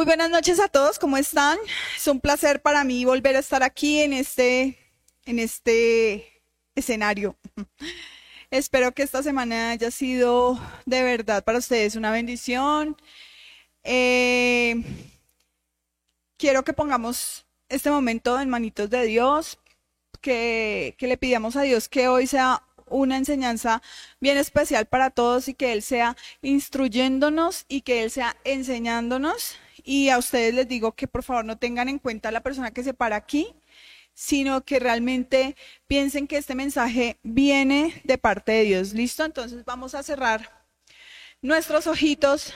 Muy buenas noches a todos, ¿cómo están? Es un placer para mí volver a estar aquí en este, en este escenario. Espero que esta semana haya sido de verdad para ustedes una bendición. Eh, quiero que pongamos este momento en manitos de Dios, que, que le pidamos a Dios que hoy sea una enseñanza bien especial para todos y que Él sea instruyéndonos y que Él sea enseñándonos. Y a ustedes les digo que por favor no tengan en cuenta la persona que se para aquí, sino que realmente piensen que este mensaje viene de parte de Dios. ¿Listo? Entonces vamos a cerrar nuestros ojitos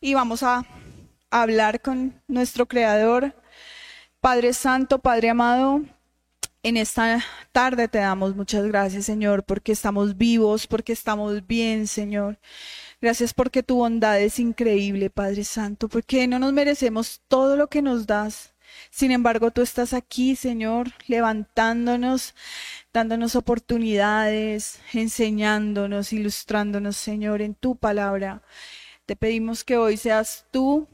y vamos a hablar con nuestro Creador. Padre Santo, Padre amado, en esta tarde te damos muchas gracias, Señor, porque estamos vivos, porque estamos bien, Señor. Gracias porque tu bondad es increíble, Padre Santo, porque no nos merecemos todo lo que nos das. Sin embargo, tú estás aquí, Señor, levantándonos, dándonos oportunidades, enseñándonos, ilustrándonos, Señor, en tu palabra. Te pedimos que hoy seas tú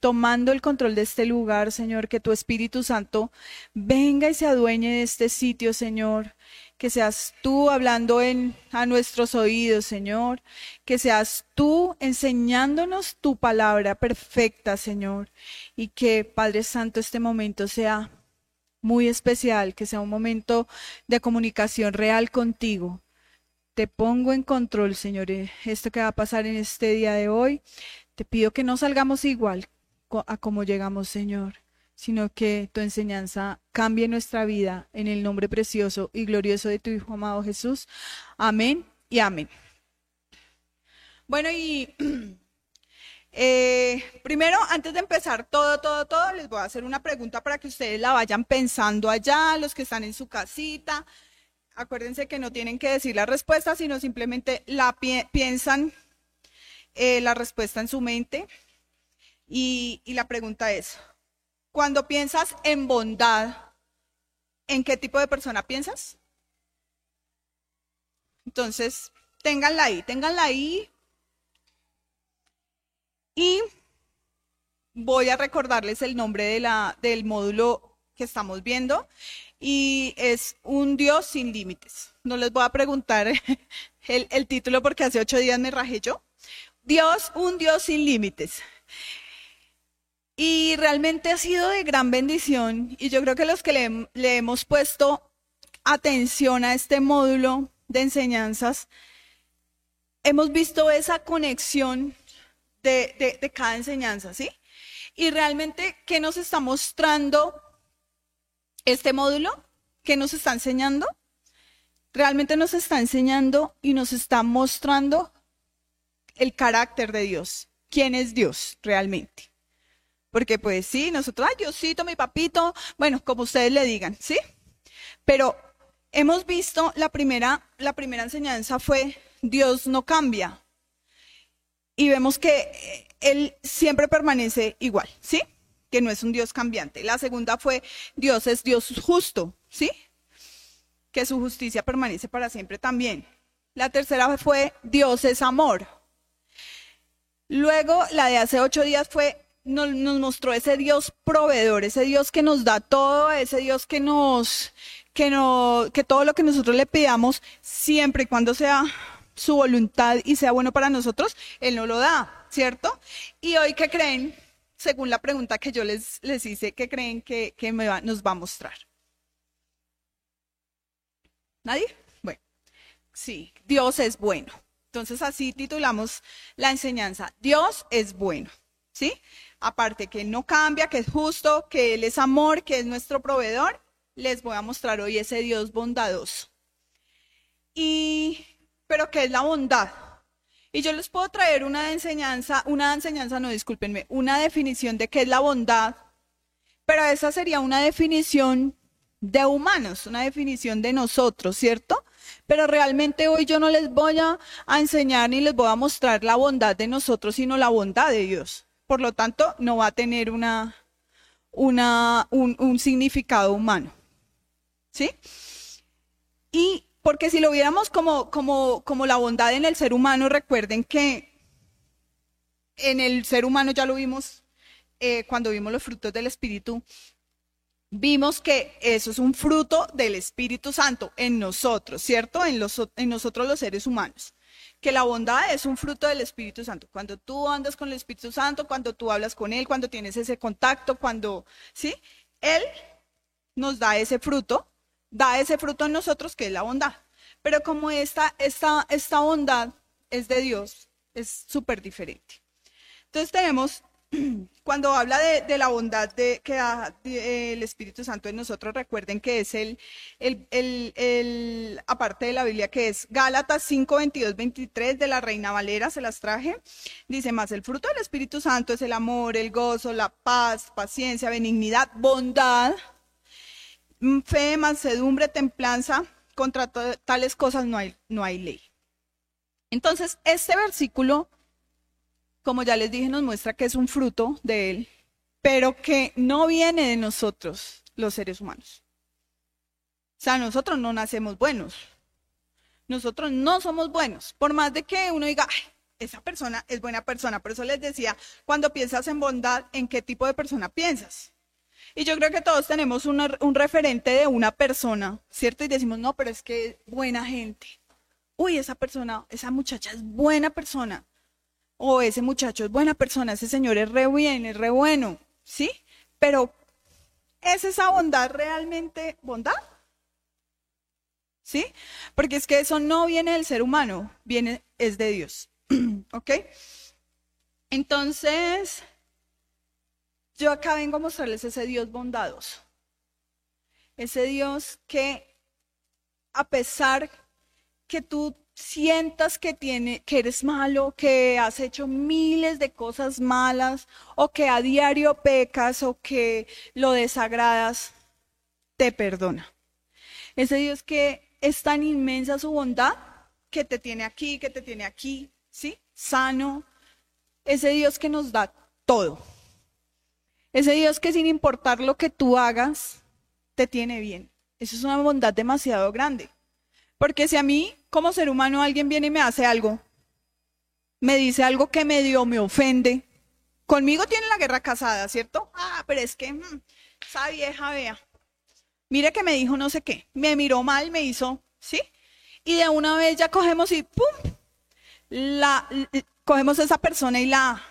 tomando el control de este lugar, Señor, que tu Espíritu Santo venga y se adueñe de este sitio, Señor. Que seas tú hablando en, a nuestros oídos, Señor. Que seas tú enseñándonos tu palabra perfecta, Señor. Y que, Padre Santo, este momento sea muy especial, que sea un momento de comunicación real contigo. Te pongo en control, Señor, esto que va a pasar en este día de hoy. Te pido que no salgamos igual, a cómo llegamos, Señor, sino que tu enseñanza cambie nuestra vida en el nombre precioso y glorioso de tu Hijo amado Jesús. Amén y amén. Bueno, y eh, primero, antes de empezar todo, todo, todo, les voy a hacer una pregunta para que ustedes la vayan pensando allá, los que están en su casita. Acuérdense que no tienen que decir la respuesta, sino simplemente la piensan eh, la respuesta en su mente. Y, la pregunta es, cuando piensas en bondad, ¿en qué tipo de persona piensas? Entonces, ténganla ahí, ténganla ahí. Y voy a recordarles el nombre del módulo que estamos viendo y es un Dios sin límites. No les voy a preguntar el, el título porque hace ocho días me rajé yo. Dios, un Dios sin límites. Y realmente ha sido de gran bendición y yo creo que los que le, hemos puesto atención a este módulo de enseñanzas, hemos visto esa conexión de, de, cada enseñanza, ¿sí? Y realmente, ¿qué nos está mostrando este módulo? ¿Qué nos está enseñando? Realmente nos está enseñando y nos está mostrando el carácter de Dios. ¿Quién es Dios realmente? Porque pues sí, nosotros, ay, Diosito, mi papito, bueno, como ustedes le digan, ¿sí? Pero hemos visto la primera, la primera enseñanza fue Dios no cambia. Y vemos que eh, Él siempre permanece igual, ¿sí? Que no es un Dios cambiante. La segunda fue Dios es Dios justo, ¿sí? Que su justicia permanece para siempre también. La tercera fue Dios es amor. Luego, la de hace ocho días fue nos, mostró ese Dios proveedor, ese Dios que nos da todo, ese Dios que nos, que no, que todo lo que nosotros le pidamos, siempre y cuando sea su voluntad y sea bueno para nosotros, Él no lo da, ¿cierto? Y hoy, ¿qué creen? Según la pregunta que yo les, les hice, ¿qué creen que, que me va, nos va a mostrar? ¿Nadie? Bueno, sí, Dios es bueno. Entonces así titulamos la enseñanza, Dios es bueno, ¿sí? Aparte que no cambia, que es justo, que Él es amor, que es nuestro proveedor, les voy a mostrar hoy ese Dios bondadoso. Y, pero ¿qué es la bondad? Y yo les puedo traer una enseñanza, una enseñanza, no discúlpenme, una definición de qué es la bondad, pero esa sería una definición de humanos, una definición de nosotros, ¿cierto? Pero realmente hoy yo no les voy a enseñar ni les voy a mostrar la bondad de nosotros, sino la bondad de Dios por lo tanto no va a tener una, una, un, significado humano. ¿Sí? Y porque si lo viéramos como, como, como la bondad en el ser humano, recuerden que en el ser humano ya lo vimos eh, cuando vimos los frutos del Espíritu, vimos que eso es un fruto del Espíritu Santo en nosotros, ¿cierto? En, los, en nosotros los seres humanos. Que la bondad es un fruto del Espíritu Santo. Cuando tú andas con el Espíritu Santo, cuando tú hablas con Él, cuando tienes ese contacto, cuando, ¿sí? Él nos da ese fruto, da ese fruto en nosotros que es la bondad. Pero como esta, esta, esta bondad es de Dios, es súper diferente. Entonces tenemos cuando habla de, la bondad que da el Espíritu Santo en nosotros, recuerden que es el, aparte de la Biblia, que es Gálatas 5, 22, 23 de la Reina Valera, se las traje. Dice más, el fruto del Espíritu Santo es el amor, el gozo, la paz, paciencia, benignidad, bondad, mm, fe, mansedumbre, templanza. Contra tales cosas no hay ley. Entonces, este versículo como ya les dije, nos muestra que es un fruto de Él, pero que no viene de nosotros, los seres humanos. O sea, nosotros no nacemos buenos. Nosotros no somos buenos. Por más de que uno diga, esa persona es buena persona. Por eso les decía, cuando piensas en bondad, ¿en qué tipo de persona piensas? Y yo creo que todos tenemos un referente de una persona, ¿cierto? Y decimos, no, pero es que buena gente. Uy, esa persona, esa muchacha es buena persona o ese muchacho es buena persona, ese señor es re bien, es re bueno, ¿sí? Pero ¿es esa bondad realmente bondad? ¿Sí? Porque es que eso no viene del ser humano, viene, es de Dios. ¿Ok? Entonces, yo acá vengo a mostrarles ese Dios bondadoso. Ese Dios que, a pesar que tú sientas que, tiene, que eres malo, que has hecho miles de cosas malas, o que a diario pecas, o que lo desagradas, te perdona. Ese Dios que es tan inmensa su bondad, que te tiene aquí, que te tiene aquí, ¿sí? Sano. Ese Dios que nos da todo. Ese Dios que sin importar lo que tú hagas, te tiene bien. Eso es una bondad demasiado grande. Porque si a mí, como ser humano, alguien viene y me hace algo, me dice algo que me dio, me ofende, conmigo tiene la guerra casada, ¿cierto? Ah, pero es que mm, esa vieja, vea, mire que me dijo no sé qué, me miró mal, me hizo, ¿sí? Y de una vez ya cogemos y ¡pum! La, cogemos a esa persona y la,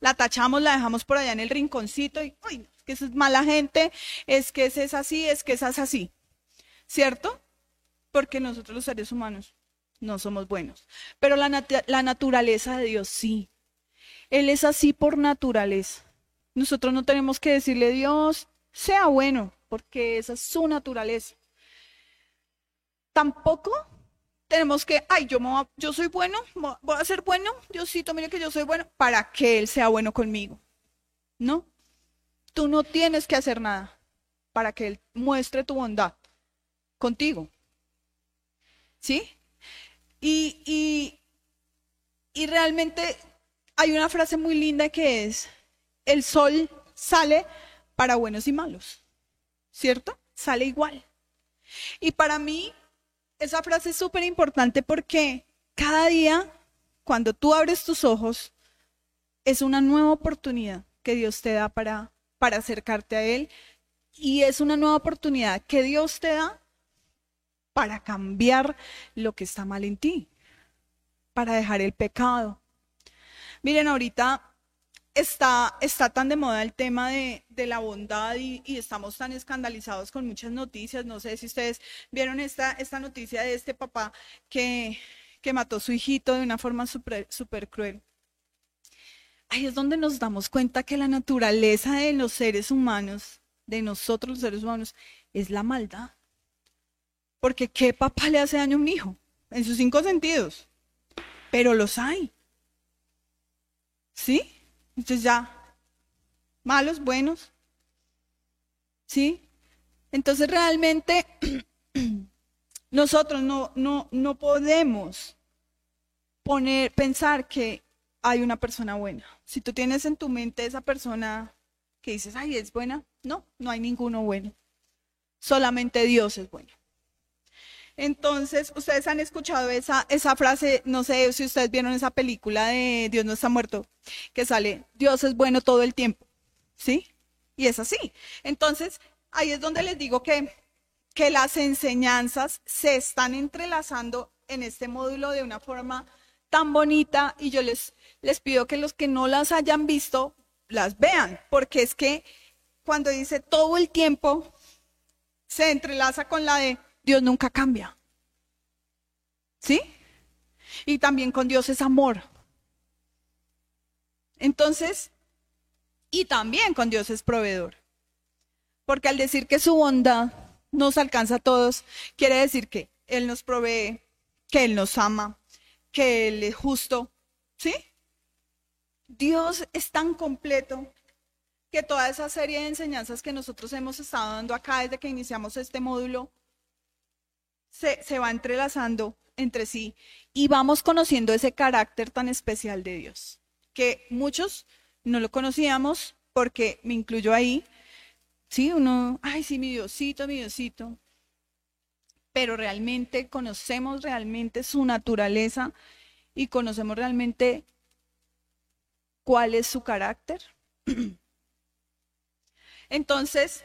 la tachamos, la dejamos por allá en el rinconcito y, uy, es que es mala gente, es que ese es así, es que esa es así, ¿cierto? Porque nosotros los seres humanos no somos buenos. Pero la, naturaleza de Dios sí. Él es así por naturaleza. Nosotros no tenemos que decirle, Dios, sea bueno, porque esa es su naturaleza. Tampoco tenemos que, ay, yo, yo soy bueno, voy a ser bueno, Diosito, mire que yo soy bueno, para que Él sea bueno conmigo. No, tú no tienes que hacer nada para que Él muestre tu bondad contigo. ¿Sí? Y, y, realmente hay una frase muy linda que es, el sol sale para buenos y malos, ¿cierto? Sale igual. Y para mí, esa frase es súper importante porque cada día, cuando tú abres tus ojos, es una nueva oportunidad que Dios te da para, para acercarte a Él. Y es una nueva oportunidad que Dios te da para cambiar lo que está mal en ti, para dejar el pecado. Miren, ahorita está, está tan de moda el tema de, la bondad y, estamos tan escandalizados con muchas noticias. No sé si ustedes vieron esta, esta noticia de este papá que, que mató a su hijito de una forma súper super cruel. Ahí es donde nos damos cuenta que la naturaleza de los seres humanos, de nosotros los seres humanos, es la maldad. Porque ¿qué papá le hace daño a un hijo? En sus cinco sentidos. Pero los hay. ¿Sí? Entonces ya, malos, buenos. ¿Sí? Entonces realmente nosotros no, no, no podemos poner, pensar que hay una persona buena. Si tú tienes en tu mente esa persona que dices, ay, es buena, no, no hay ninguno bueno. Solamente Dios es bueno. Entonces, ustedes han escuchado esa, esa frase, no sé si ustedes vieron esa película de Dios no está muerto, que sale, Dios es bueno todo el tiempo, ¿Sí? Y es así. Entonces, ahí es donde les digo que, que las enseñanzas se están entrelazando en este módulo de una forma tan bonita y yo les, les pido que los que no las hayan visto las vean, porque es que cuando dice todo el tiempo se entrelaza con la de Dios nunca cambia. ¿Sí? Y también con Dios es amor. Entonces, y también con Dios es proveedor. Porque al decir que su bondad nos alcanza a todos, quiere decir que Él nos provee, que Él nos ama, que Él es justo. ¿Sí? Dios es tan completo que toda esa serie de enseñanzas que nosotros hemos estado dando acá desde que iniciamos este módulo se, se, va entrelazando entre sí y vamos conociendo ese carácter tan especial de Dios, que muchos no lo conocíamos porque me incluyo ahí. Sí, uno, ay, sí, mi Diosito, mi Diosito. Pero realmente conocemos realmente su naturaleza y conocemos realmente cuál es su carácter. Entonces,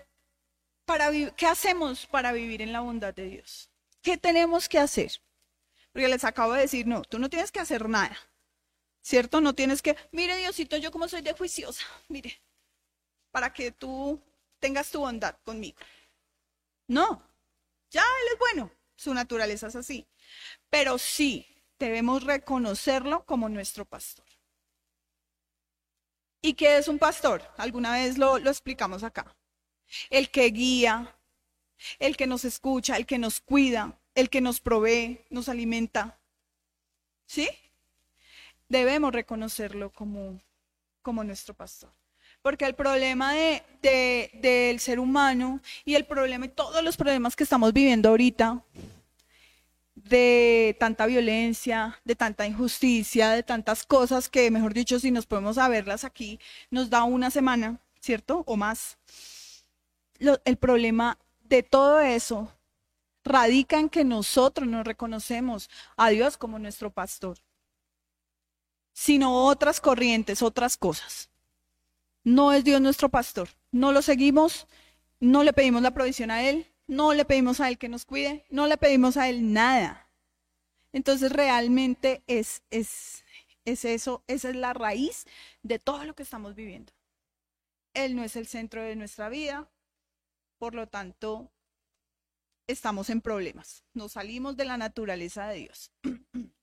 para ¿qué hacemos para vivir en la bondad de Dios? ¿Qué tenemos que hacer? Porque les acabo de decir, no, tú no tienes que hacer nada. ¿Cierto? No tienes que, mire Diosito, yo como soy de juiciosa, mire, para que tú tengas tu bondad conmigo. No, ya Él es bueno, su naturaleza es así. Pero sí, debemos reconocerlo como nuestro pastor. ¿Y qué es un pastor? Alguna vez lo, lo explicamos acá. El que guía, el que nos escucha, el que nos cuida, el que nos provee, nos alimenta. ¿Sí? Debemos reconocerlo como, como nuestro pastor. Porque el problema de, de, del ser humano y el problema y todos los problemas que estamos viviendo ahorita de tanta violencia, de tanta injusticia, de tantas cosas que, mejor dicho, si nos podemos verlas aquí, nos da una semana, ¿cierto? O más. el problema de todo eso radica en que nosotros no reconocemos a Dios como nuestro pastor, sino otras corrientes, otras cosas. No es Dios nuestro pastor. No lo seguimos, no le pedimos la provisión a Él, no le pedimos a Él que nos cuide, no le pedimos a Él nada. Entonces realmente es, es, es eso, esa es la raíz de todo lo que estamos viviendo. Él no es el centro de nuestra vida, por lo tanto, estamos en problemas. Nos salimos de la naturaleza de Dios.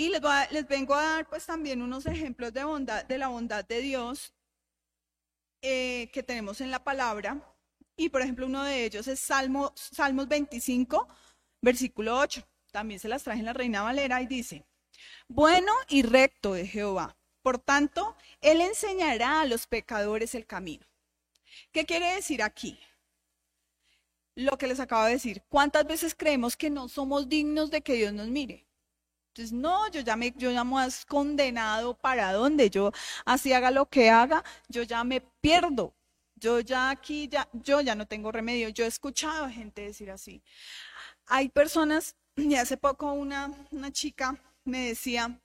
Y les, les, vengo a dar pues también unos ejemplos de bondad, de la bondad de Dios eh, que tenemos en la palabra. Y por ejemplo, uno de ellos es Salmo, Salmos 25, versículo 8. También se las traje en la Reina Valera y dice, bueno y recto de Jehová. Por tanto, Él enseñará a los pecadores el camino. ¿Qué quiere decir aquí? Lo que les acabo de decir. ¿Cuántas veces creemos que no somos dignos de que Dios nos mire? Entonces, no, yo ya me, yo ya me condenado para donde yo así haga lo que haga, yo ya me pierdo. Yo ya aquí, ya, yo ya no tengo remedio. Yo he escuchado a gente decir así. Hay personas, y hace poco una, una chica me decía,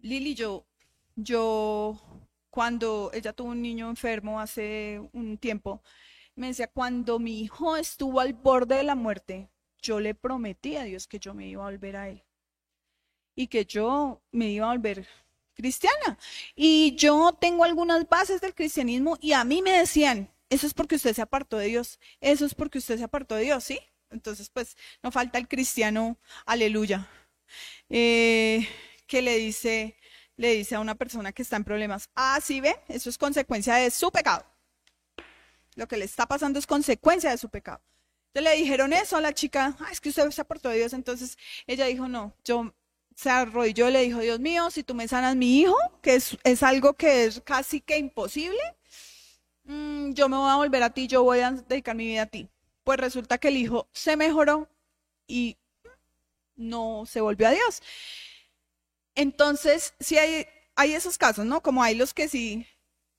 Lili, yo, yo, cuando ella tuvo un niño enfermo hace un tiempo, me decía, cuando mi hijo estuvo al borde de la muerte, yo le prometí a Dios que yo me iba a volver a él y que yo me iba a volver cristiana. Y yo tengo algunas bases del cristianismo y a mí me decían, eso es porque usted se apartó de Dios, eso es porque usted se apartó de Dios, ¿sí? Entonces, pues, no falta el cristiano, aleluya, eh, que le dice, le dice a una persona que está en problemas, ah, sí ve, eso es consecuencia de su pecado. Lo que le está pasando es consecuencia de su pecado. Entonces le dijeron eso a la chica, ah, es que usted se apartó de Dios. Entonces ella dijo, no, yo se arrodilló y le dijo, Dios mío, si tú me sanas mi hijo, que es, algo que es casi que imposible, mm, yo me voy a volver a ti, yo voy a dedicar mi vida a ti. Pues resulta que el hijo se mejoró y no se volvió a Dios. Entonces, sí hay, esos casos, ¿no? Como hay los que sí,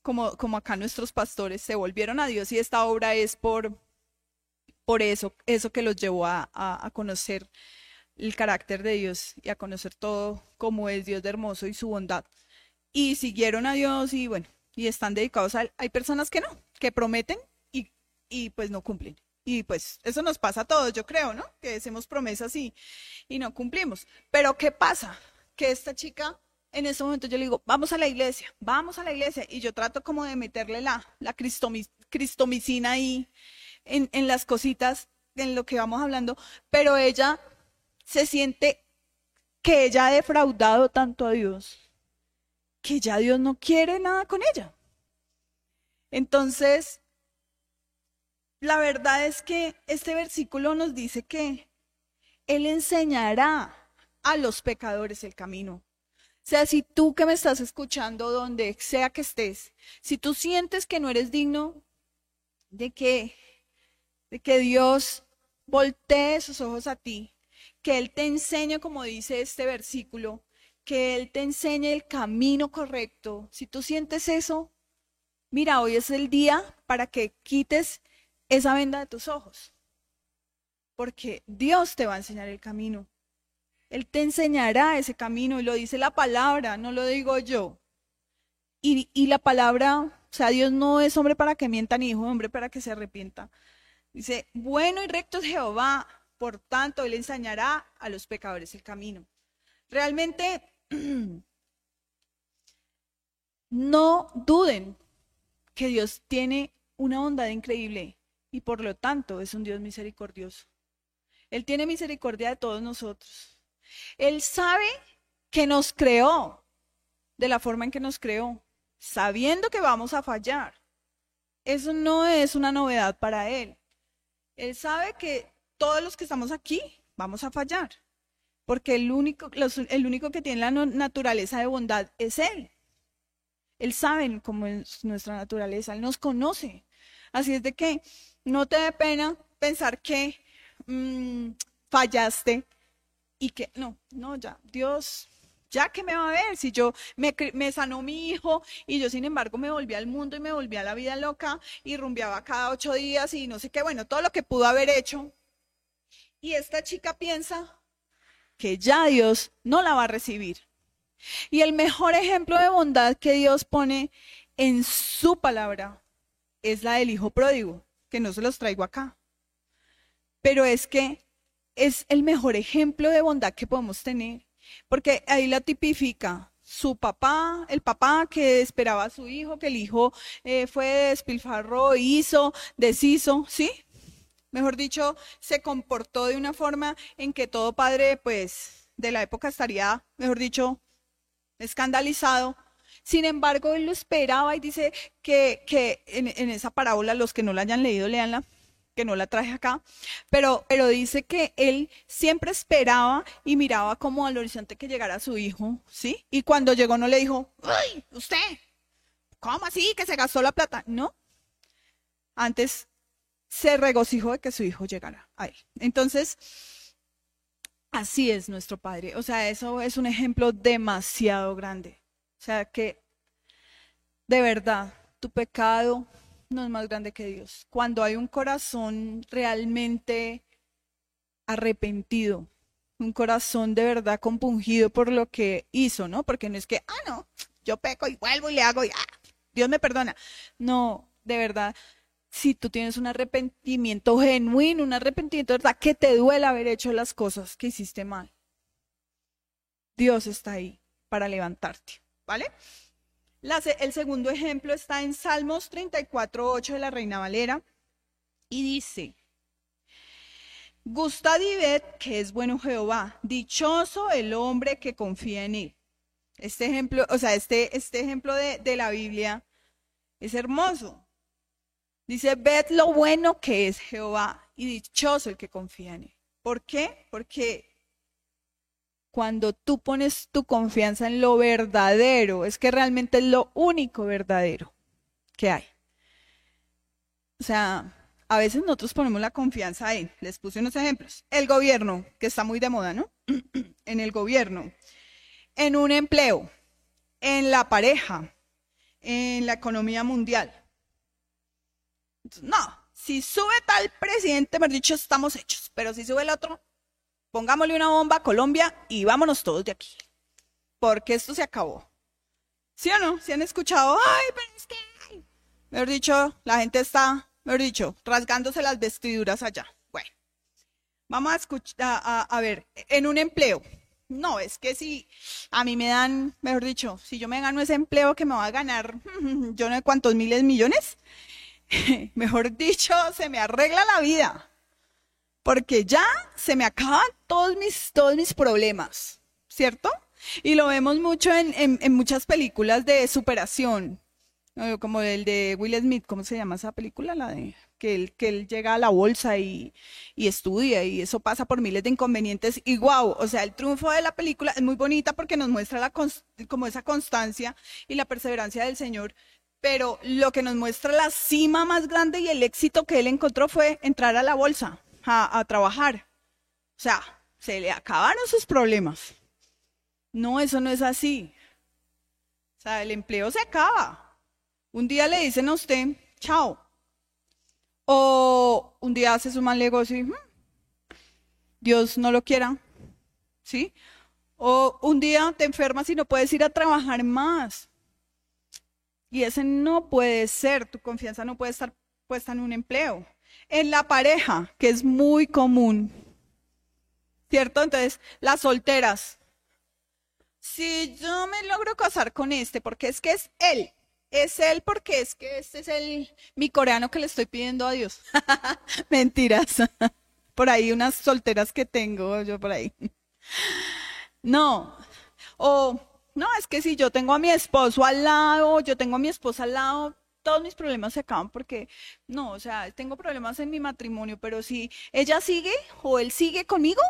como, como acá nuestros pastores se volvieron a Dios y esta obra es por, por eso, eso que los llevó a, a, conocer el carácter de Dios y a conocer todo cómo es Dios de hermoso y su bondad. y siguieron a Dios y bueno, y están dedicados a él. Hay personas que no, que prometen y, y pues no cumplen. Y pues eso nos pasa a todos, yo creo, ¿no? Que hacemos promesas y, y no cumplimos. Pero ¿qué pasa? Que esta chica, en ese momento yo le digo, vamos a la iglesia, vamos a la iglesia. Y yo trato como de meterle la, la cristomicina ahí en, en las cositas, en lo que vamos hablando. Pero ella se siente que ella ha defraudado tanto a Dios, que ya Dios no quiere nada con ella. Entonces, la verdad es que este versículo nos dice que Él enseñará a los pecadores el camino. O sea, si tú que me estás escuchando, donde sea que estés, si tú sientes que no eres digno de que, de que Dios voltee sus ojos a ti, que Él te enseñe, como dice este versículo, que Él te enseñe el camino correcto. Si tú sientes eso, mira, hoy es el día para que quites esa venda de tus ojos. Porque Dios te va a enseñar el camino. Él te enseñará ese camino y lo dice la palabra, no lo digo yo. Y, y la palabra, o sea, Dios no es hombre para que mienta ni hijo hombre para que se arrepienta. Dice, bueno y recto es Jehová, por tanto, Él enseñará a los pecadores el camino. Realmente, no duden que Dios tiene una bondad increíble y por lo tanto es un Dios misericordioso. Él tiene misericordia de todos nosotros. Él sabe que nos creó de la forma en que nos creó, sabiendo que vamos a fallar. Eso no es una novedad para Él. Él sabe que todos los que estamos aquí vamos a fallar, porque el único, el único que tiene la naturaleza de bondad es Él. Él sabe cómo es nuestra naturaleza, Él nos conoce. Así es de que no te dé pena pensar que mm, fallaste y que no, no, ya, Dios, ya que me va a ver, si yo me, me, sanó mi hijo y yo sin embargo me volví al mundo y me volví a la vida loca y rumbeaba cada ocho días y no sé qué, bueno, todo lo que pudo haber hecho. Y esta chica piensa que ya Dios no la va a recibir. Y el mejor ejemplo de bondad que Dios pone en su palabra es la del hijo pródigo que no se los traigo acá. Pero es que es el mejor ejemplo de bondad que podemos tener, porque ahí la tipifica su papá, el papá que esperaba a su hijo, que el hijo eh, fue despilfarro, hizo, deshizo, ¿sí? Mejor dicho, se comportó de una forma en que todo padre, pues, de la época estaría, mejor dicho, escandalizado sin embargo, él lo esperaba y dice que, que en, esa parábola, los que no la hayan leído, leanla, que no la traje acá, pero, pero dice que él siempre esperaba y miraba como al horizonte que llegara su hijo, ¿sí? Y cuando llegó no le dijo, ¡ay, usted! ¿Cómo así que se gastó la plata? No. Antes se regocijó de que su hijo llegara a él. Entonces, así es nuestro Padre. O sea, eso es un ejemplo demasiado grande. O sea que de verdad tu pecado no es más grande que Dios. Cuando hay un corazón realmente arrepentido, un corazón de verdad compungido por lo que hizo, ¿no? Porque no es que, ah, no, yo peco y vuelvo y le hago y ah, Dios me perdona. No, de verdad, si tú tienes un arrepentimiento genuino, un arrepentimiento de verdad que te duele haber hecho las cosas que hiciste mal, Dios está ahí para levantarte. ¿vale? El segundo ejemplo está en Salmos 34.8 de la Reina Valera y dice, Gustad y ved que es bueno Jehová, dichoso el hombre que confía en él. Este ejemplo, o sea, este, este ejemplo de, de la Biblia es hermoso. Dice, ved lo bueno que es Jehová y dichoso el que confía en él. ¿Por qué? Porque cuando tú pones tu confianza en lo verdadero, es que realmente es lo único verdadero que hay. O sea, a veces nosotros ponemos la confianza en, les puse unos ejemplos, el gobierno, que está muy de moda, ¿no? en el gobierno, en un empleo, en la pareja, en la economía mundial. no, si sube tal presidente, me dicho, estamos hechos, pero si sube el otro, pongámosle una bomba a Colombia y vámonos todos de aquí, porque esto se acabó. ¿Sí o no? ¿Sí han escuchado? Ay, pero es que... Mejor dicho, la gente está, mejor dicho, rasgándose las vestiduras allá. Bueno, vamos a escuchar, a, a ver, en un empleo. No, es que si a mí me dan, mejor dicho, si yo me gano ese empleo que me va a ganar, yo no sé cuántos miles millones, mejor dicho, se me arregla la vida. Porque ya se me acaban todos mis, todos mis problemas, ¿cierto? Y lo vemos mucho en, en, muchas películas de superación, como el de Will Smith, ¿cómo se llama esa película? La de que él, que él llega a la bolsa y, y, estudia y eso pasa por miles de inconvenientes y wow, o sea, el triunfo de la película es muy bonita porque nos muestra la, como esa constancia y la perseverancia del Señor, pero lo que nos muestra la cima más grande y el éxito que él encontró fue entrar a la bolsa, a, a trabajar. O sea, se le acabaron sus problemas. No, eso no es así. O sea, el empleo se acaba. Un día le dicen a usted, chao. O un día hace su mal negocio y hmm, Dios no lo quiera. ¿Sí? O un día te enfermas y no puedes ir a trabajar más. Y ese no puede ser, tu confianza no puede estar puesta en un empleo. En la pareja, que es muy común. ¿Cierto? Entonces, las solteras, si yo me logro casar con este, porque es que es él, es él porque es que este es el mi coreano que le estoy pidiendo a Dios. Mentiras. por ahí unas solteras que tengo yo por ahí. no. O no, es que si yo tengo a mi esposo al lado, yo tengo a mi esposa al lado, todos mis problemas se acaban porque no, o sea, tengo problemas en mi matrimonio, pero si ella sigue o él sigue conmigo,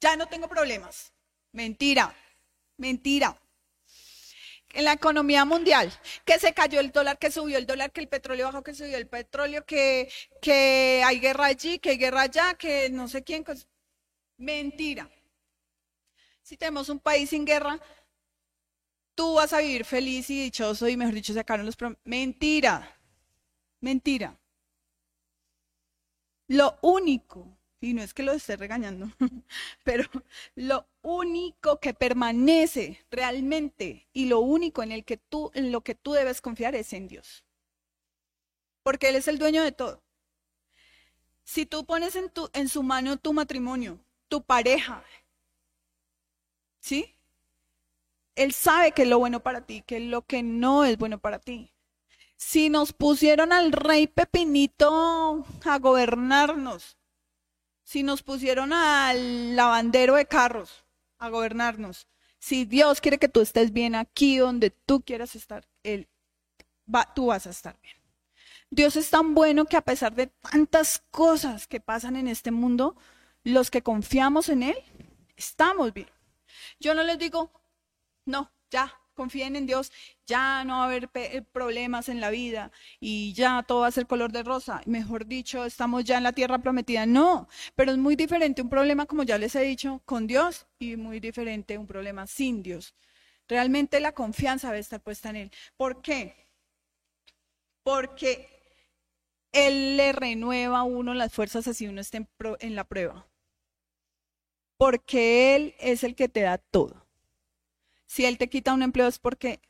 ya no tengo problemas. Mentira. Mentira. En la economía mundial, que se cayó el dólar, que subió el dólar, que el petróleo bajó, que subió el petróleo, que, que hay guerra allí, que hay guerra allá, que no sé quién. Mentira. Si tenemos un país sin guerra, tú vas a vivir feliz y dichoso y mejor dicho sacaron los. Mentira. Mentira. Lo único y no es que lo esté regañando, pero lo único que permanece realmente y lo único en el que tú en lo que tú debes confiar es en Dios. Porque él es el dueño de todo. Si tú pones en tu en su mano tu matrimonio, tu pareja, ¿sí? Él sabe que es lo bueno para ti, que es lo que no es bueno para ti. Si nos pusieron al rey Pepinito a gobernarnos, si nos pusieron al lavandero de carros a gobernarnos, si Dios quiere que tú estés bien aquí donde tú quieras estar, él va, tú vas a estar bien. Dios es tan bueno que a pesar de tantas cosas que pasan en este mundo, los que confiamos en Él, estamos bien. Yo no les digo, no, ya, confíen en Dios, ya no va a haber eh, problemas en la vida y ya todo va a ser color de rosa. Mejor dicho, estamos ya en la tierra prometida. No, pero es muy diferente un problema, como ya les he dicho, con Dios y muy diferente un problema sin Dios. Realmente la confianza debe estar puesta en Él. ¿Por qué? Porque Él le renueva a uno las fuerzas así uno esté en la prueba. Porque Él es el que te da todo. Si él te quita un empleo es porque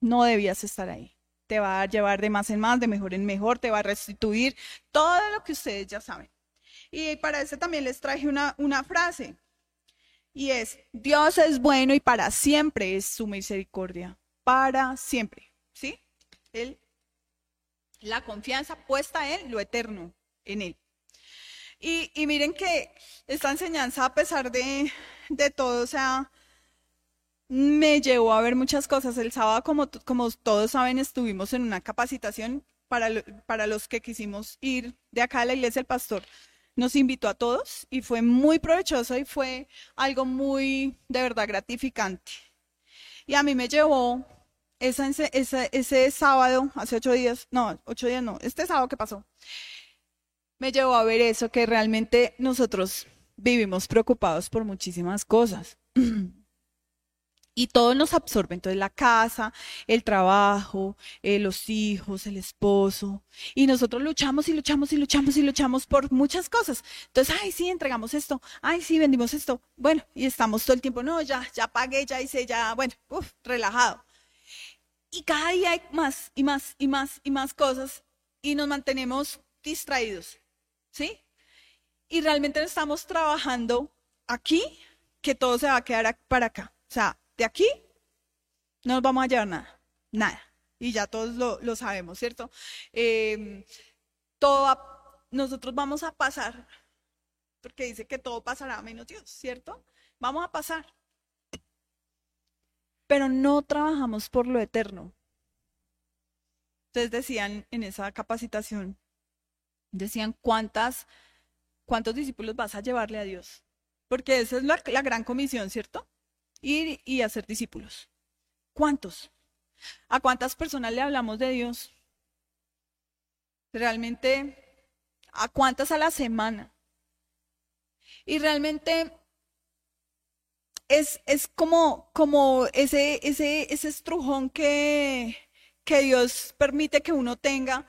no debías estar ahí. Te va a llevar de más en más, de mejor en mejor, te va a restituir todo lo que ustedes ya saben. Y para eso también les traje una, una frase. Y es, Dios es bueno y para siempre es su misericordia. Para siempre. ¿Sí? Él, la confianza puesta en lo eterno, en Él. Y, y miren que esta enseñanza, a pesar de, de todo, o sea, me llevó a ver muchas cosas. El sábado, como, como todos saben, estuvimos en una capacitación para, para los que quisimos ir de acá a la iglesia. El pastor nos invitó a todos y fue muy provechoso y fue algo muy, de verdad, gratificante. Y a mí me llevó esa, ese, ese sábado, hace ocho días, no, ocho días no, este sábado que pasó, me llevó a ver eso, que realmente nosotros vivimos preocupados por muchísimas cosas. Y todo nos absorbe, entonces la casa, el trabajo, eh, los hijos, el esposo. Y nosotros luchamos y luchamos y luchamos y luchamos por muchas cosas. Entonces, ay, sí, entregamos esto, ay, sí, vendimos esto. Bueno, y estamos todo el tiempo, no, ya, ya pagué, ya hice, ya, bueno, uff, relajado. Y cada día hay más y más y más y más cosas y nos mantenemos distraídos, ¿sí? Y realmente no estamos trabajando aquí, que todo se va a quedar para acá. O sea, de aquí no nos vamos a llevar nada, nada. Y ya todos lo, sabemos, ¿cierto? Eh, todo, nosotros vamos a pasar, porque dice que todo pasará menos Dios, ¿cierto? Vamos a pasar pero no trabajamos por lo eterno. Ustedes decían en esa capacitación, decían cuántas, cuántos discípulos vas a llevarle a Dios. Porque esa es la, gran comisión, ¿cierto? Ir y hacer discípulos. ¿Cuántos? ¿A cuántas personas le hablamos de Dios? Realmente, ¿a cuántas a la semana? Y realmente es, como, como ese, ese, ese estrujón que, que Dios permite que uno tenga,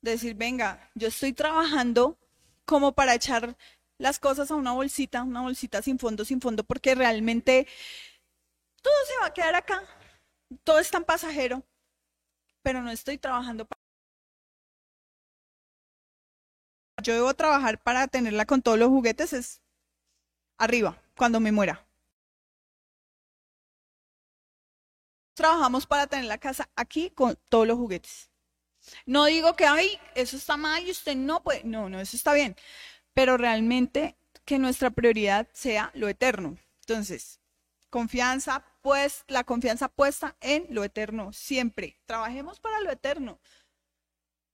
decir, venga, yo estoy trabajando como para echar las cosas a una bolsita, una bolsita sin fondo, sin fondo, porque realmente todo se va a quedar acá, todo es tan pasajero, pero no estoy trabajando para... Yo debo trabajar para tenerla con todos los juguetes, es arriba, cuando me muera. trabajamos para tener la casa aquí con todos los juguetes. No digo que, ay, eso está mal y usted no puede. No, no, eso está bien. Pero realmente que nuestra prioridad sea lo eterno. Entonces, confianza, pues, la confianza puesta en lo eterno, siempre. Trabajemos para lo eterno.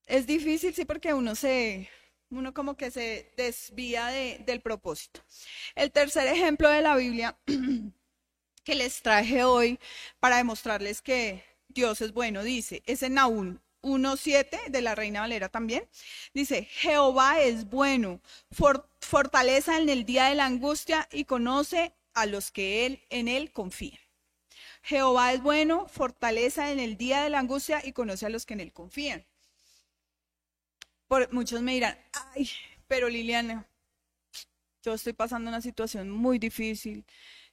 Es difícil, sí, porque uno se, uno como que se desvía del propósito. El tercer ejemplo de la Biblia que les traje hoy para demostrarles que Dios es bueno. Dice, es en Naúm 1.7 de la Reina Valera también. Dice, Jehová es bueno, fortaleza en el día de la angustia y conoce a los que él, en él confían. Jehová es bueno, fortaleza en el día de la angustia y conoce a los que en él confían. Por, muchos me dirán, ay, pero Liliana, yo estoy pasando una situación muy difícil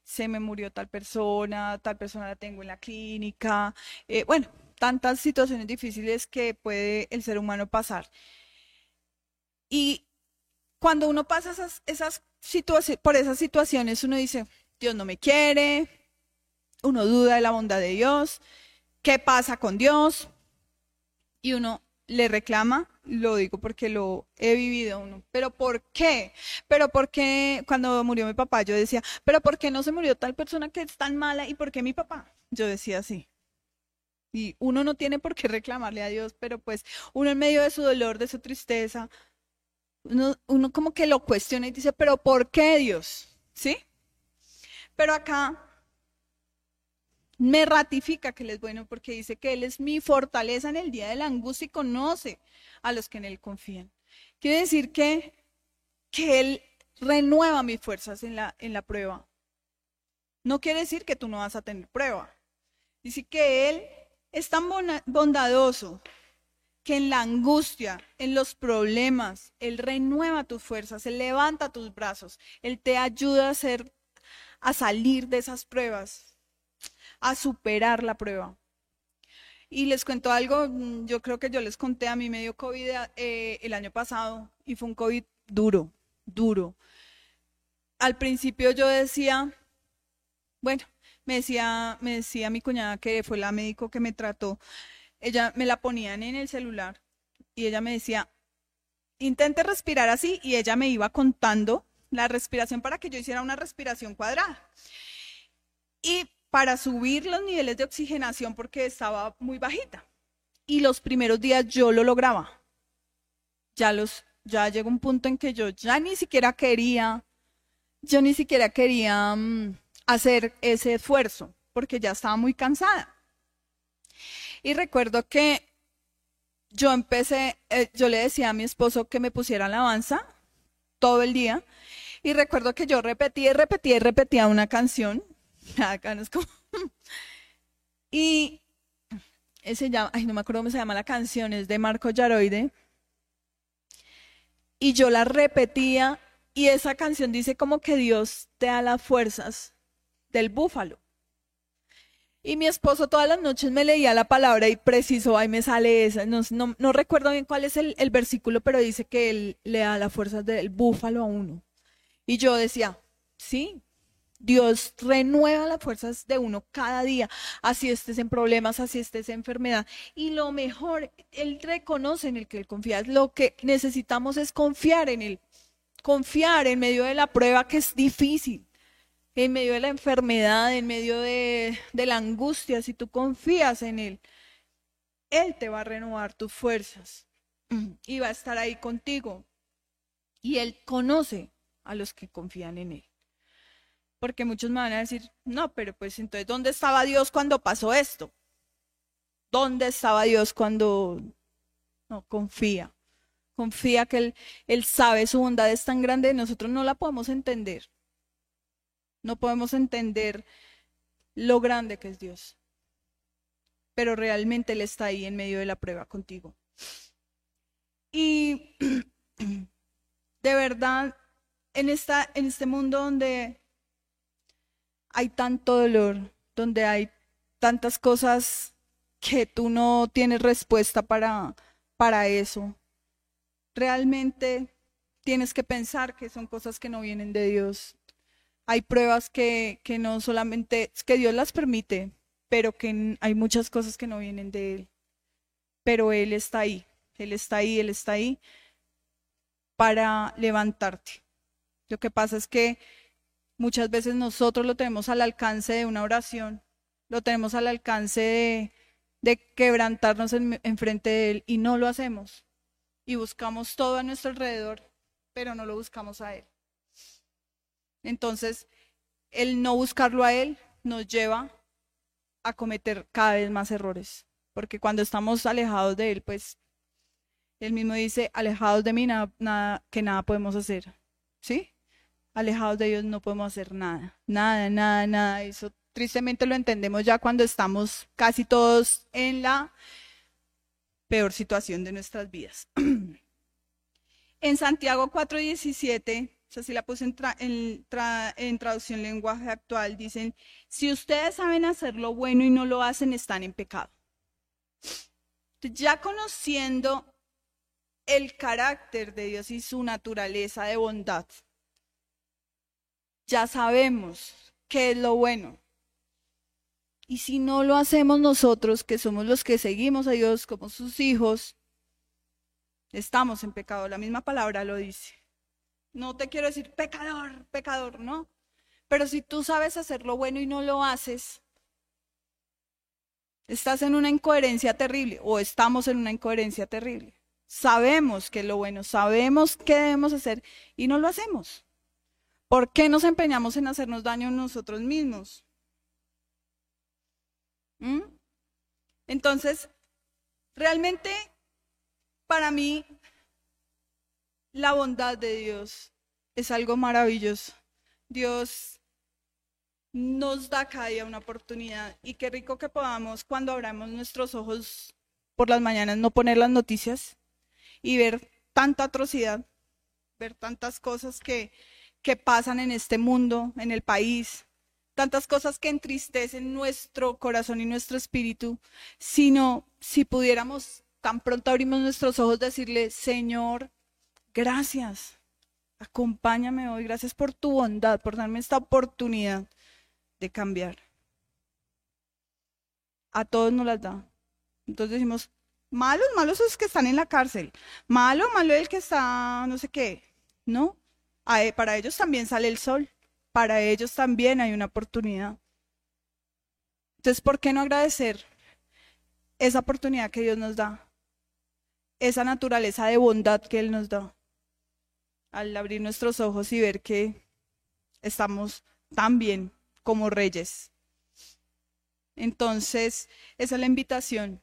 se me murió tal persona, tal persona la tengo en la clínica, eh, bueno, tantas situaciones difíciles que puede el ser humano pasar. Y cuando uno pasa esas, esas por esas situaciones, uno dice, Dios no me quiere, uno duda de la bondad de Dios, ¿qué pasa con Dios? Y uno le reclama, lo digo porque lo he vivido uno, pero ¿por qué? Pero ¿por qué cuando murió mi papá yo decía, pero ¿por qué no se murió tal persona que es tan mala y por qué mi papá? Yo decía así. Y uno no tiene por qué reclamarle a Dios, pero pues uno en medio de su dolor, de su tristeza, uno, uno como que lo cuestiona y dice, pero ¿por qué Dios? ¿Sí? Pero acá me ratifica que Él es bueno porque dice que Él es mi fortaleza en el día de la angustia y conoce a los que en Él confían. Quiere decir que, que Él renueva mis fuerzas en la, en la prueba. No quiere decir que tú no vas a tener prueba. Dice que Él es tan bondadoso que en la angustia, en los problemas, Él renueva tus fuerzas, Él levanta tus brazos, Él te ayuda a, salir de esas pruebas a superar la prueba. Y les cuento algo, mm, yo creo que yo les conté, a mí me dio COVID eh, el año pasado y fue un COVID duro, duro. Al principio yo decía, bueno, me decía, me decía mi cuñada que fue la médico que me trató, ella me la ponían en el celular y ella me decía, intente respirar así y ella me iba contando la respiración para que yo hiciera una respiración cuadrada. Y para subir los niveles de oxigenación porque estaba muy bajita. Y los primeros días yo lo lograba. Ya los ya llegó un punto en que yo ya ni siquiera quería yo ni siquiera quería mm, hacer ese esfuerzo porque ya estaba muy cansada. Y recuerdo que yo empecé, eh, yo le decía a mi esposo que me pusiera alabanza todo el día. Y recuerdo que yo repetía y repetía y repetía una canción Acá no es como... y ese ay, no me acuerdo cómo se llama la canción, es de Marco Yaroide. Y yo la repetía y esa canción dice como que Dios te da las fuerzas del búfalo. Y mi esposo todas las noches me leía la palabra y preciso, ahí me sale esa. No, no, recuerdo bien cuál es el, el, versículo, pero dice que él le da la fuerza del búfalo a uno. Y yo decía, sí, Dios renueva las fuerzas de uno cada día, así estés en problemas, así estés en enfermedad. Y lo mejor, Él reconoce en el que Él confía. Lo que necesitamos es confiar en Él, confiar en medio de la prueba que es difícil, en medio de la enfermedad, en medio de, de la angustia. Si tú confías en Él, Él te va a renovar tus fuerzas y va a estar ahí contigo. Y Él conoce a los que confían en Él porque muchos me van a decir, no, pero pues entonces, ¿dónde estaba Dios cuando pasó esto? ¿Dónde estaba Dios cuando no confía? Confía que él, él sabe, su bondad es tan grande, nosotros no la podemos entender. No podemos entender lo grande que es Dios. Pero realmente Él está ahí en medio de la prueba contigo. Y de verdad, en, esta, en este mundo donde hay tanto dolor, donde hay tantas cosas que tú no tienes respuesta para, para eso. Realmente tienes que pensar que son cosas que no vienen de Dios. Hay pruebas que, no solamente, que Dios las permite, pero que hay muchas cosas que no vienen de Él. Pero Él está ahí, Él está ahí, Él está ahí para levantarte. Lo que pasa es que Muchas veces nosotros lo tenemos al alcance de una oración, lo tenemos al alcance de, quebrantarnos en, frente de Él y no lo hacemos. Y buscamos todo a nuestro alrededor, pero no lo buscamos a Él. Entonces, el no buscarlo a Él nos lleva a cometer cada vez más errores, porque cuando estamos alejados de Él, pues Él mismo dice, alejados de mí, nada, que nada podemos hacer. ¿Sí? alejados de Dios no podemos hacer nada, nada, nada, nada. Eso tristemente lo entendemos ya cuando estamos casi todos en la peor situación de nuestras vidas. en Santiago 4:17, o sea, si la puse en, en traducción lenguaje actual, dicen, si ustedes saben hacer lo bueno y no lo hacen, están en pecado. Ya conociendo el carácter de Dios y su naturaleza de bondad, ya sabemos qué es lo bueno. Y si no lo hacemos nosotros, que somos los que seguimos a Dios como sus hijos, estamos en pecado. La misma palabra lo dice. No te quiero decir pecador, pecador, no. Pero si tú sabes hacer lo bueno y no lo haces, estás en una incoherencia terrible o estamos en una incoherencia terrible. Sabemos que es lo bueno, sabemos qué debemos hacer y no lo hacemos. ¿Por qué nos empeñamos en hacernos daño nosotros mismos? ¿Mm? Entonces, realmente, para mí, la bondad de Dios es algo maravilloso. Dios nos da cada día una oportunidad y qué rico que podamos cuando abramos nuestros ojos por las mañanas no poner las noticias y ver tanta atrocidad, ver tantas cosas que que pasan en este mundo, en el país, tantas cosas que entristecen nuestro corazón y nuestro espíritu, sino si pudiéramos tan pronto abrimos nuestros ojos decirle, Señor, gracias, acompáñame hoy, gracias por tu bondad, por darme esta oportunidad de cambiar. A todos nos las da. Entonces decimos, malos, malos los que están en la cárcel, malo, malo el que está, no sé qué, ¿no? E, para ellos también sale el sol, para ellos también hay una oportunidad. Entonces, ¿por qué no agradecer esa oportunidad que Dios nos da? Esa naturaleza de bondad que Él nos da. Al abrir nuestros ojos y ver que estamos tan bien como reyes. Entonces, esa es la invitación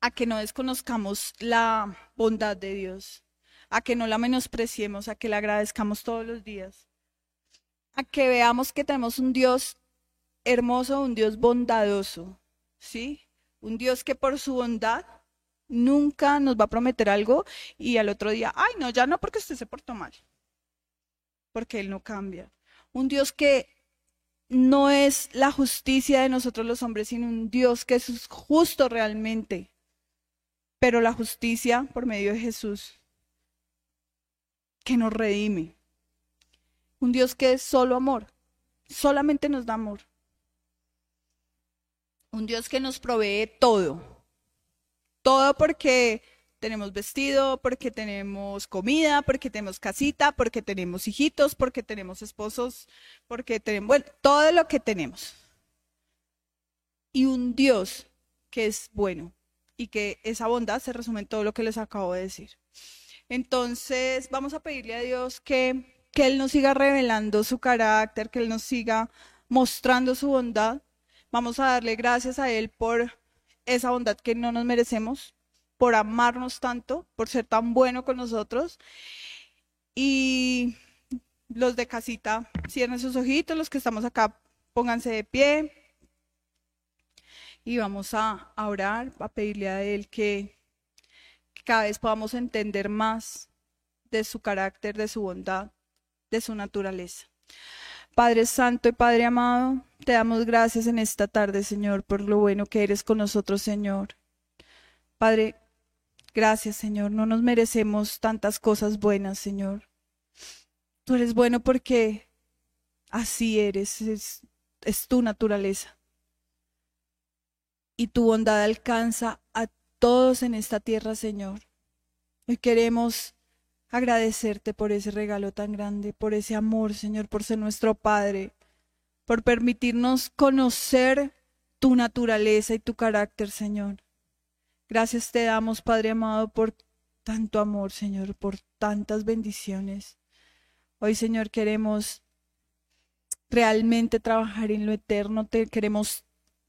a que no desconozcamos la bondad de Dios, a que no la menospreciemos, a que la agradezcamos todos los días, a que veamos que tenemos un Dios hermoso, un Dios bondadoso, ¿sí? Un Dios que por su bondad nunca nos va a prometer algo y al otro día, ay, no, ya no porque usted se portó mal, porque Él no cambia. Un Dios que no es la justicia de nosotros los hombres, sino un Dios que es justo realmente. Pero la justicia por medio de Jesús, que nos redime. Un Dios que es solo amor, solamente nos da amor. Un Dios que nos provee todo. Todo porque tenemos vestido, porque tenemos comida, porque tenemos casita, porque tenemos hijitos, porque tenemos esposos, porque tenemos, bueno, todo lo que tenemos. Y un Dios que es bueno y que esa bondad se resume en todo lo que les acabo de decir. Entonces, vamos a pedirle a Dios que, que Él nos siga revelando su carácter, que Él nos siga mostrando su bondad. Vamos a darle gracias a Él por esa bondad que no nos merecemos, por amarnos tanto, por ser tan bueno con nosotros. Y los de casita, cierren sus ojitos, los que estamos acá, pónganse de pie. Y vamos a orar, a pedirle a Él que, que cada vez podamos entender más de su carácter, de su bondad, de su naturaleza. Padre Santo y Padre amado, te damos gracias en esta tarde, Señor, por lo bueno que eres con nosotros, Señor. Padre, Gracias, Señor. No nos merecemos tantas cosas buenas, Señor. Tú eres bueno porque así eres, es, tu naturaleza. Y tu bondad alcanza a todos en esta tierra, Señor. Hoy queremos agradecerte por ese regalo tan grande, por ese amor, Señor, por ser nuestro Padre, por permitirnos conocer tu naturaleza y tu carácter, Señor. Gracias te damos, Padre amado, por tanto amor, Señor, por tantas bendiciones. Hoy, Señor, queremos realmente trabajar en lo eterno, te queremos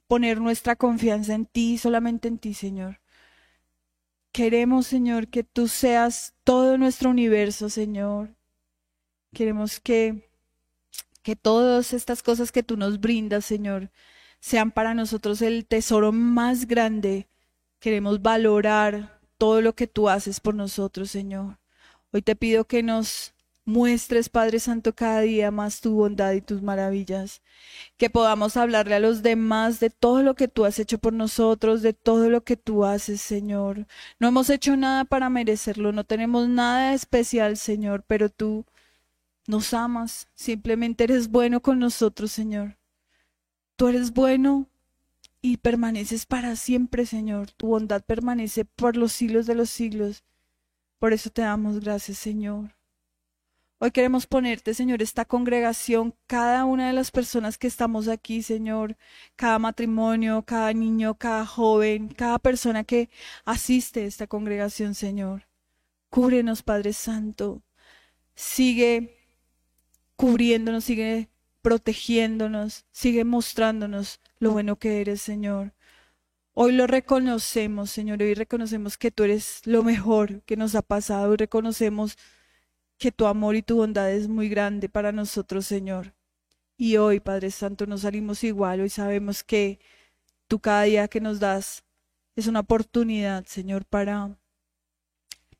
poner nuestra confianza en ti, solamente en ti, Señor. Queremos, Señor, que tú seas todo nuestro universo, Señor. Queremos que, que todas estas cosas que tú nos brindas, Señor, sean para nosotros el tesoro más grande Queremos valorar todo lo que tú haces por nosotros, Señor. Hoy te pido que nos muestres, Padre Santo, cada día más tu bondad y tus maravillas. Que podamos hablarle a los demás de todo lo que tú has hecho por nosotros, de todo lo que tú haces, Señor. No hemos hecho nada para merecerlo, no tenemos nada especial, Señor, pero tú nos amas. Simplemente eres bueno con nosotros, Señor. Tú eres bueno y permaneces para siempre, Señor. Tu bondad permanece por los siglos de los siglos. Por eso te damos gracias, Señor. Hoy queremos ponerte, Señor, esta congregación, cada una de las personas que estamos aquí, Señor, cada matrimonio, cada niño, cada joven, cada persona que asiste a esta congregación, Señor. Cúbrenos, Padre Santo. Sigue cubriéndonos, sigue protegiéndonos, sigue mostrándonos lo bueno que eres, Señor. Hoy lo reconocemos, Señor, hoy reconocemos que tú eres lo mejor que nos ha pasado y reconocemos que tu amor y tu bondad es muy grande para nosotros, Señor. Y hoy, Padre Santo, nos salimos igual, hoy sabemos que tú cada día que nos das es una oportunidad, Señor, para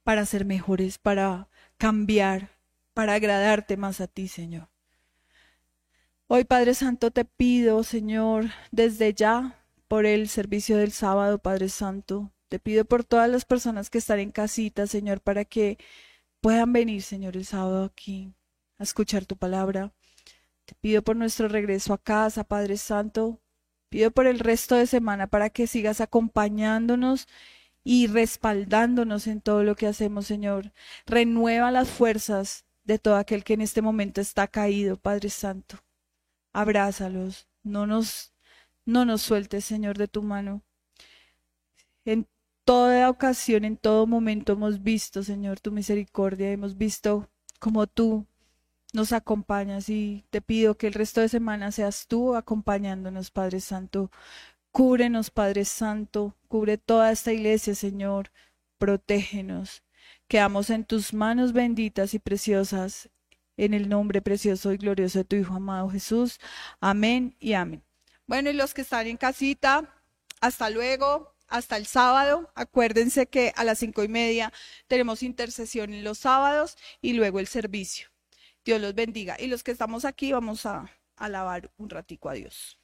para ser mejores, para cambiar, para agradarte más a ti, Señor. Hoy, Padre Santo, te pido, Señor, desde ya por el servicio del sábado, Padre Santo. Te pido por todas las personas que están en casita, Señor, para que puedan venir, Señor, el sábado aquí a escuchar tu palabra. Te pido por nuestro regreso a casa, Padre Santo. Pido por el resto de semana para que sigas acompañándonos y respaldándonos en todo lo que hacemos, Señor. Renueva las fuerzas de todo aquel que en este momento está caído, Padre Santo abrázalos, no nos, no nos sueltes, Señor, de tu mano. En toda ocasión, en todo momento hemos visto, Señor, tu misericordia, hemos visto como tú nos acompañas y te pido que el resto de semana seas tú acompañándonos, Padre Santo. Cúbrenos, Padre Santo, cubre toda esta iglesia, Señor, protégenos. Quedamos en tus manos benditas y preciosas en el nombre precioso y glorioso de tu Hijo amado Jesús. Amén y amén. Bueno, y los que están en casita, hasta luego, hasta el sábado. Acuérdense que a las cinco y media tenemos intercesión en los sábados y luego el servicio. Dios los bendiga. Y los que estamos aquí vamos a alabar un ratico a Dios.